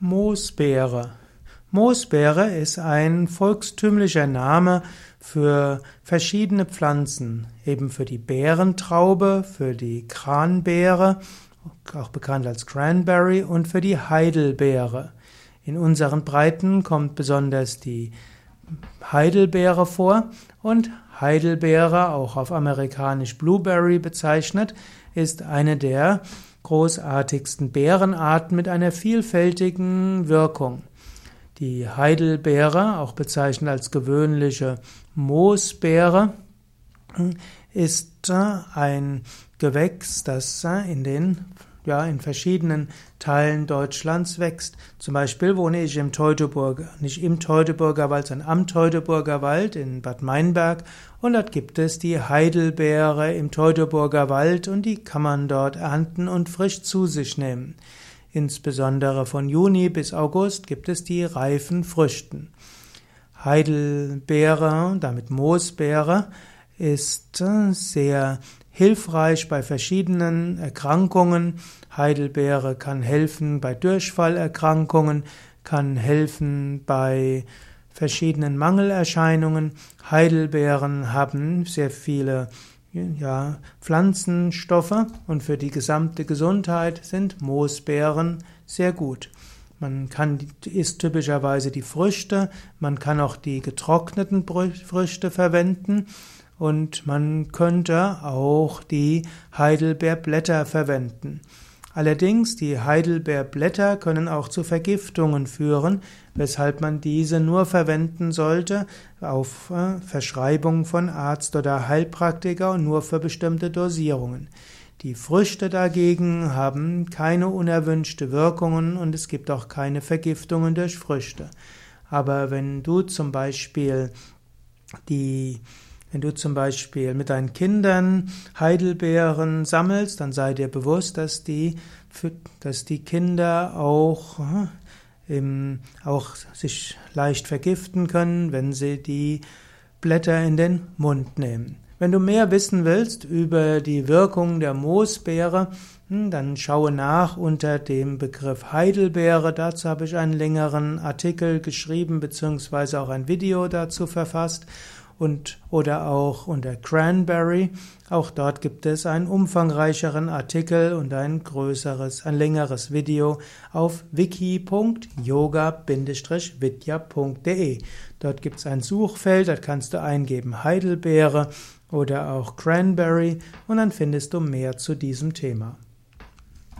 Moosbeere. Moosbeere ist ein volkstümlicher Name für verschiedene Pflanzen, eben für die Beerentraube, für die Kranbeere, auch bekannt als Cranberry, und für die Heidelbeere. In unseren Breiten kommt besonders die Heidelbeere vor und Heidelbeere, auch auf amerikanisch Blueberry bezeichnet, ist eine der großartigsten Beerenarten mit einer vielfältigen Wirkung. Die Heidelbeere, auch bezeichnet als gewöhnliche Moosbeere, ist ein Gewächs, das in den ja, in verschiedenen Teilen Deutschlands wächst. Zum Beispiel wohne ich im Teutoburger, nicht im Teutoburger Wald, sondern am Teutoburger Wald in Bad Meinberg und dort gibt es die Heidelbeere im Teutoburger Wald und die kann man dort ernten und frisch zu sich nehmen. Insbesondere von Juni bis August gibt es die reifen Früchten. Heidelbeere, damit Moosbeere, ist sehr hilfreich bei verschiedenen Erkrankungen. Heidelbeere kann helfen bei Durchfallerkrankungen, kann helfen bei verschiedenen Mangelerscheinungen. Heidelbeeren haben sehr viele ja, Pflanzenstoffe und für die gesamte Gesundheit sind Moosbeeren sehr gut. Man kann, isst typischerweise die Früchte, man kann auch die getrockneten Früchte verwenden und man könnte auch die Heidelbeerblätter verwenden. Allerdings, die Heidelbeerblätter können auch zu Vergiftungen führen, weshalb man diese nur verwenden sollte auf äh, Verschreibung von Arzt oder Heilpraktiker und nur für bestimmte Dosierungen. Die Früchte dagegen haben keine unerwünschte Wirkungen und es gibt auch keine Vergiftungen durch Früchte. Aber wenn du zum Beispiel die wenn du zum Beispiel mit deinen Kindern Heidelbeeren sammelst, dann sei dir bewusst, dass die, dass die Kinder auch, ähm, auch sich leicht vergiften können, wenn sie die Blätter in den Mund nehmen. Wenn du mehr wissen willst über die Wirkung der Moosbeere, hm, dann schaue nach unter dem Begriff Heidelbeere. Dazu habe ich einen längeren Artikel geschrieben bzw. auch ein Video dazu verfasst und oder auch unter Cranberry. Auch dort gibt es einen umfangreicheren Artikel und ein größeres, ein längeres Video auf wiki.yoga-vidya.de. Dort gibt es ein Suchfeld, da kannst du eingeben Heidelbeere oder auch Cranberry und dann findest du mehr zu diesem Thema.